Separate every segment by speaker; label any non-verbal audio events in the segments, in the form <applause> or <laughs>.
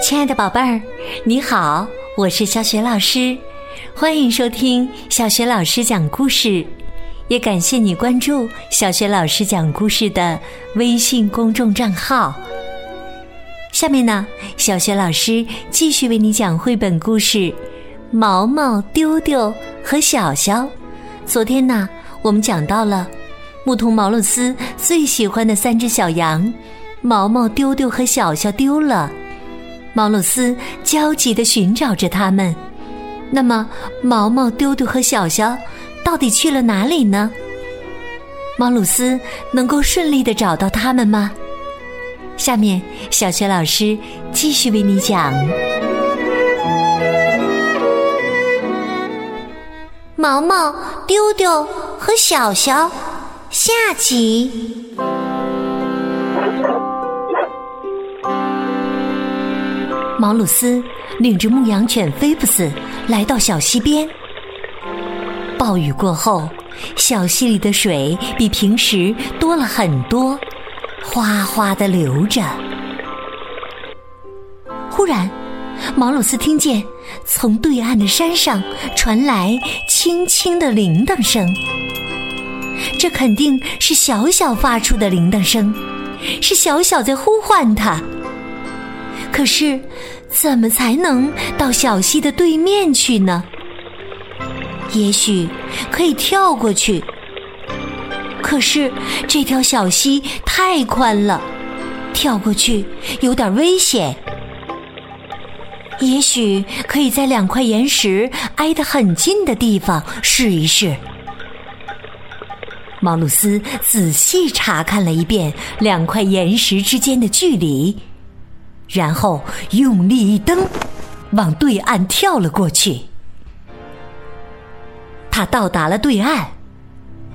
Speaker 1: 亲爱的宝贝儿，你好，我是小雪老师，欢迎收听小雪老师讲故事，也感谢你关注小雪老师讲故事的微信公众账号。下面呢，小雪老师继续为你讲绘本故事《毛毛丢丢和小小》。昨天呢，我们讲到了牧童毛鲁斯最喜欢的三只小羊，毛毛、丢丢和小小丢了。毛鲁斯焦急地寻找着他们。那么，毛毛、丢丢和小小到底去了哪里呢？毛鲁斯能够顺利地找到他们吗？下面，小学老师继续为你讲《
Speaker 2: 毛毛、丢丢和小小》下集。
Speaker 1: 毛鲁斯领着牧羊犬菲布斯来到小溪边。暴雨过后，小溪里的水比平时多了很多，哗哗的流着。忽然，毛鲁斯听见从对岸的山上传来轻轻的铃铛声。这肯定是小小发出的铃铛声，是小小在呼唤它。可是，怎么才能到小溪的对面去呢？也许可以跳过去。可是这条小溪太宽了，跳过去有点危险。也许可以在两块岩石挨得很近的地方试一试。毛鲁斯仔细查看了一遍两块岩石之间的距离。然后用力一蹬，往对岸跳了过去。他到达了对岸，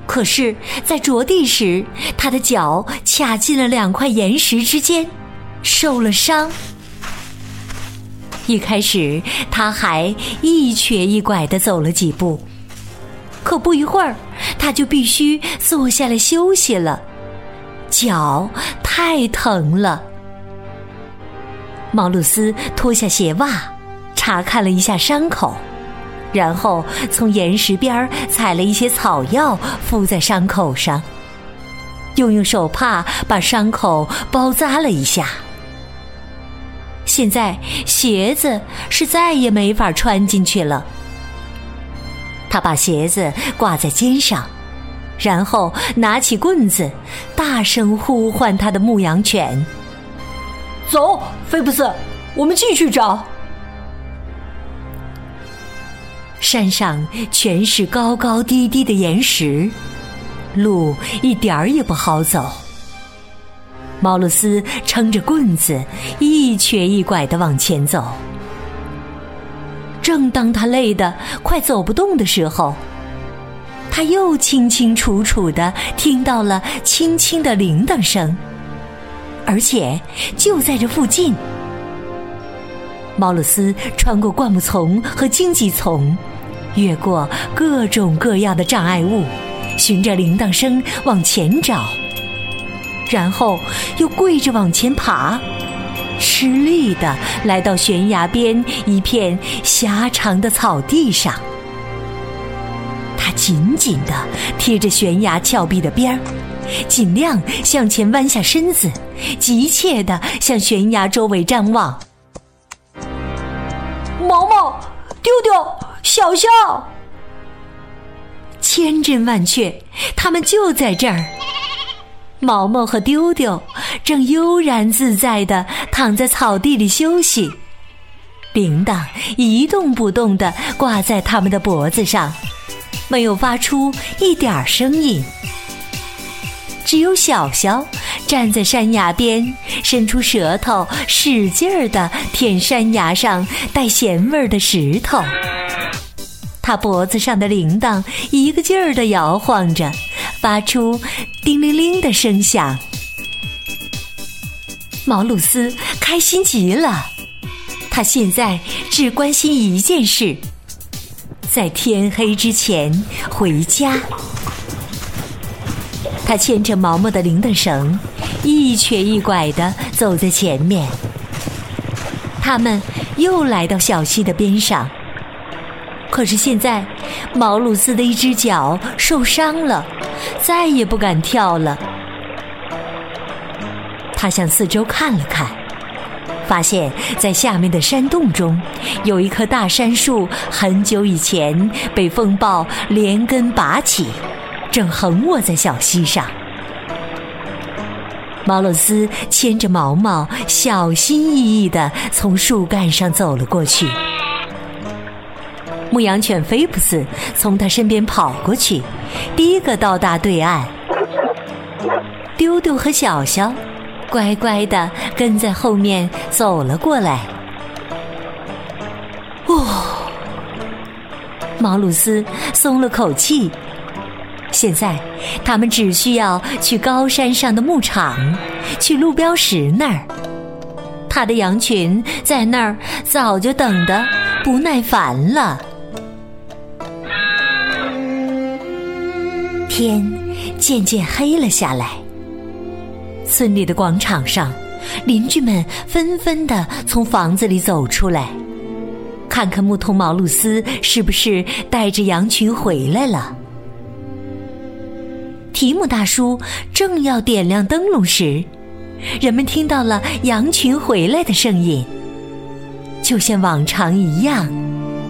Speaker 1: 可是，在着地时，他的脚卡进了两块岩石之间，受了伤。一开始，他还一瘸一拐的走了几步，可不一会儿，他就必须坐下来休息了，脚太疼了。毛鲁斯脱下鞋袜，查看了一下伤口，然后从岩石边采了一些草药敷在伤口上，又用手帕把伤口包扎了一下。现在鞋子是再也没法穿进去了。他把鞋子挂在肩上，然后拿起棍子，大声呼唤他的牧羊犬。
Speaker 3: 走，菲布斯，我们继续找。
Speaker 1: 山上全是高高低低的岩石，路一点儿也不好走。毛鲁斯撑着棍子，一瘸一拐的往前走。正当他累得快走不动的时候，他又清清楚楚的听到了轻轻的铃铛声。而且就在这附近，毛鲁斯穿过灌木丛和荆棘丛，越过各种各样的障碍物，循着铃铛声往前找，然后又跪着往前爬，吃力的来到悬崖边一片狭长的草地上，他紧紧的贴着悬崖峭壁的边儿。尽量向前弯下身子，急切地向悬崖周围张望。
Speaker 3: 毛毛、丢丢、小小，
Speaker 1: 千真万确，他们就在这儿。毛毛和丢丢正悠然自在地躺在草地里休息，铃铛一动不动地挂在他们的脖子上，没有发出一点声音。只有小小站在山崖边，伸出舌头，使劲儿地舔山崖上带咸味儿的石头。他脖子上的铃铛一个劲儿地摇晃着，发出叮铃铃的声响。毛鲁斯开心极了，他现在只关心一件事：在天黑之前回家。他牵着毛毛的铃铛绳，一瘸一拐地走在前面。他们又来到小溪的边上，可是现在毛鲁斯的一只脚受伤了，再也不敢跳了。他向四周看了看，发现在下面的山洞中有一棵大杉树，很久以前被风暴连根拔起，正横卧在小溪上。毛洛斯牵着毛毛，小心翼翼地从树干上走了过去。牧羊犬菲普斯从他身边跑过去，第一个到达对岸。丢丢和小小。乖乖的跟在后面走了过来。哦，毛鲁斯松了口气。现在他们只需要去高山上的牧场，去路标石那儿。他的羊群在那儿早就等得不耐烦了。天渐渐黑了下来。村里的广场上，邻居们纷纷的从房子里走出来，看看牧童毛鲁斯是不是带着羊群回来了。提姆大叔正要点亮灯笼时，人们听到了羊群回来的声音，就像往常一样，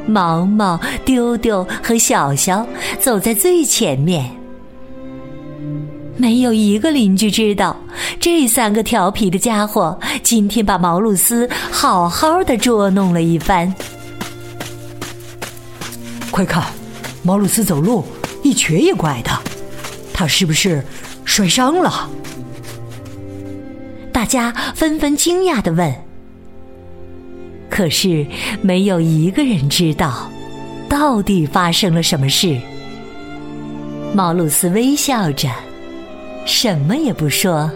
Speaker 1: 毛毛、丢丢和小小走在最前面。没有一个邻居知道，这三个调皮的家伙今天把毛鲁斯好好的捉弄了一番。
Speaker 3: 快看，毛鲁斯走路一瘸一拐的，他是不是摔伤了？
Speaker 1: 大家纷纷惊讶的问。可是没有一个人知道，到底发生了什么事。毛鲁斯微笑着。什么也不说。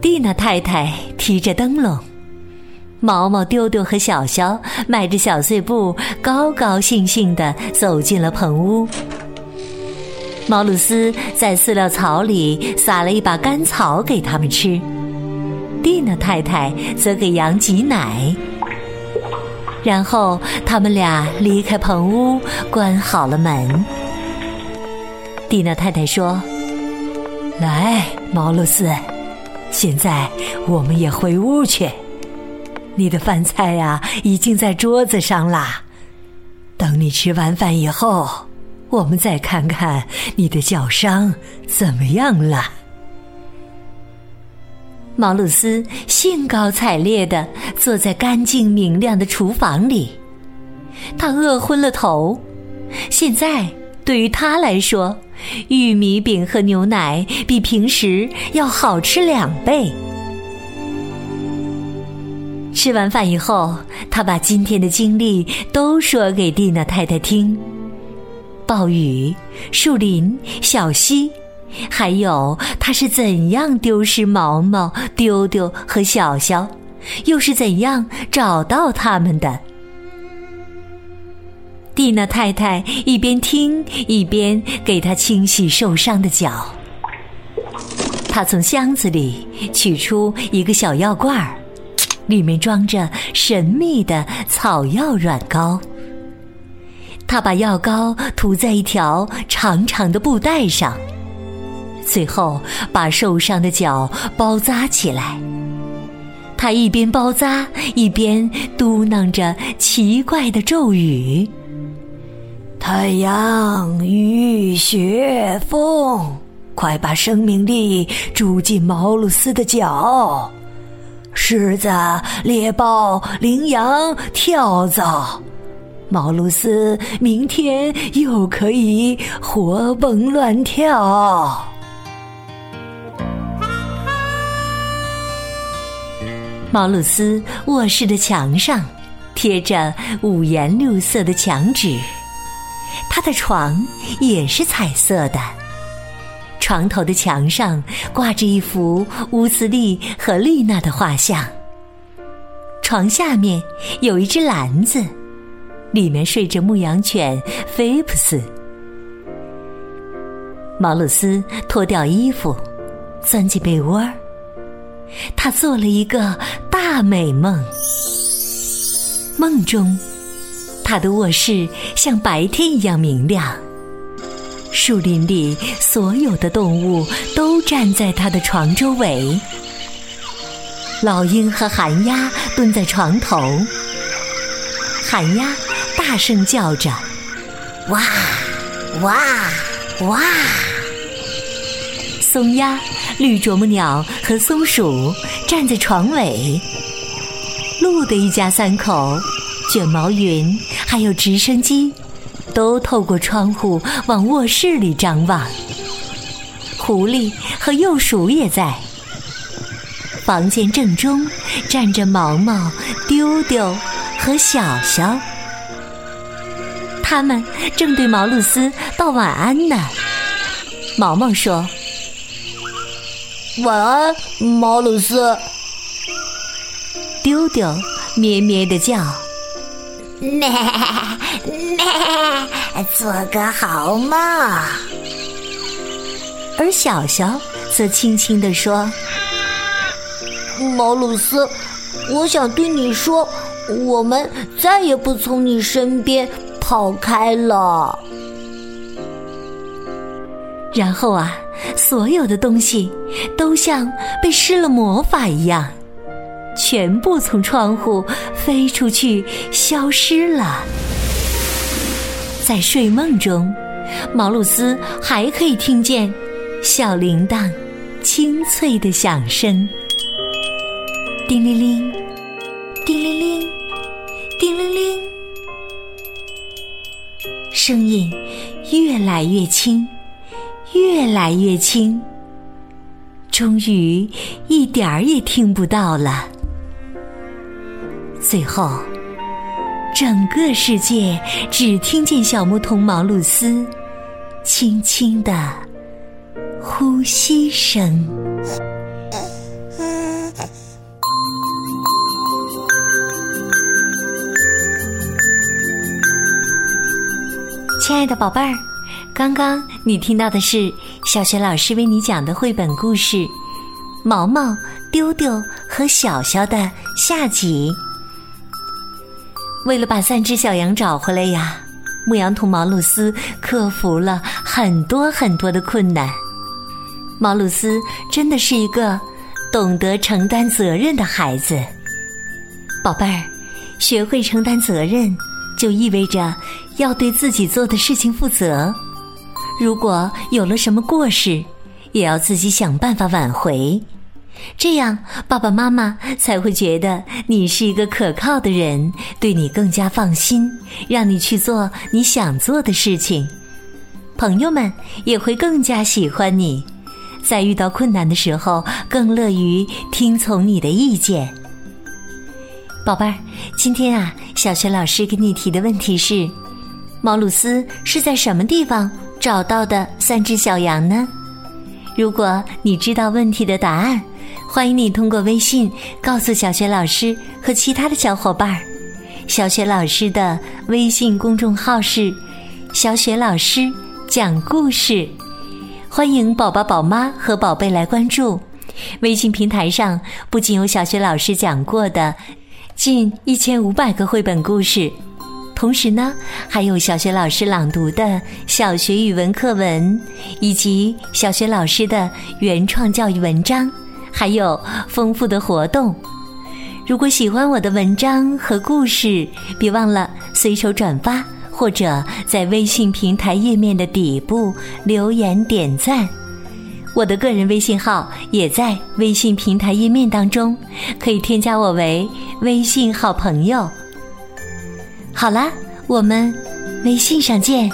Speaker 1: 蒂娜太太提着灯笼，毛毛、丢丢和小肖迈着小碎步，高高兴兴地走进了棚屋。毛鲁斯在饲料槽里撒了一把干草给他们吃，蒂娜太太则给羊挤奶。然后他们俩离开棚屋，关好了门。蒂娜太太说：“
Speaker 3: 来，毛鲁斯，现在我们也回屋去。你的饭菜呀，已经在桌子上啦。等你吃完饭以后，我们再看看你的脚伤怎么样了。”
Speaker 1: 毛鲁斯兴高采烈的坐在干净明亮的厨房里，他饿昏了头，现在。对于他来说，玉米饼和牛奶比平时要好吃两倍。吃完饭以后，他把今天的经历都说给蒂娜太太听：暴雨、树林、小溪，还有他是怎样丢失毛毛、丢丢和小小，又是怎样找到他们的。蒂娜太太一边听一边给他清洗受伤的脚。她从箱子里取出一个小药罐儿，里面装着神秘的草药软膏。她把药膏涂在一条长长的布带上，最后把受伤的脚包扎起来。她一边包扎一边嘟囔着奇怪的咒语。
Speaker 3: 太阳、雨、雪、风，快把生命力注进毛鲁斯的脚！狮子、猎豹、羚羊、跳蚤，毛鲁斯明天又可以活蹦乱跳。
Speaker 1: 毛鲁斯卧室的墙上贴着五颜六色的墙纸。他的床也是彩色的，床头的墙上挂着一幅乌斯利和丽娜的画像。床下面有一只篮子，里面睡着牧羊犬菲普斯。毛鲁斯脱掉衣服，钻进被窝儿。他做了一个大美梦。梦中，他的卧室像白天一样明亮。树林里所有的动物都站在他的床周围。老鹰和寒鸦蹲在床头。寒鸦大声叫着：“
Speaker 2: 哇，哇，哇！”
Speaker 1: 松鸦、绿啄木鸟和松鼠站在床尾。鹿的一家三口，卷毛云还有直升机，都透过窗户往卧室里张望。狐狸和幼鼠也在。房间正中站着毛毛、丢丢和小小，他们正对毛露丝道晚安呢。毛毛说：“
Speaker 4: 晚安，毛露丝。”
Speaker 1: 丢丢咩咩的叫：“ <laughs>
Speaker 2: 咩咩，做个好梦。”
Speaker 1: 而小小则轻轻地说。
Speaker 4: 毛鲁斯，我想对你说，我们再也不从你身边跑开了。
Speaker 1: 然后啊，所有的东西都像被施了魔法一样，全部从窗户飞出去，消失了。在睡梦中，毛鲁斯还可以听见小铃铛清脆的响声。叮铃铃，叮铃铃，叮铃铃，声音越来越轻，越来越轻，终于一点儿也听不到了。最后，整个世界只听见小牧童毛露丝轻轻的呼吸声。亲爱的宝贝儿，刚刚你听到的是小学老师为你讲的绘本故事《毛毛、丢丢和小小》的下集。为了把三只小羊找回来呀，牧羊童毛鲁斯克服了很多很多的困难。毛鲁斯真的是一个懂得承担责任的孩子。宝贝儿，学会承担责任，就意味着。要对自己做的事情负责，如果有了什么过失，也要自己想办法挽回，这样爸爸妈妈才会觉得你是一个可靠的人，对你更加放心，让你去做你想做的事情。朋友们也会更加喜欢你，在遇到困难的时候更乐于听从你的意见。宝贝儿，今天啊，小学老师给你提的问题是。毛鲁斯是在什么地方找到的三只小羊呢？如果你知道问题的答案，欢迎你通过微信告诉小雪老师和其他的小伙伴儿。小雪老师的微信公众号是“小雪老师讲故事”，欢迎宝宝、宝妈和宝贝来关注。微信平台上不仅有小学老师讲过的近一千五百个绘本故事。同时呢，还有小学老师朗读的小学语文课文，以及小学老师的原创教育文章，还有丰富的活动。如果喜欢我的文章和故事，别忘了随手转发，或者在微信平台页面的底部留言点赞。我的个人微信号也在微信平台页面当中，可以添加我为微信好朋友。好啦，我们微信上见。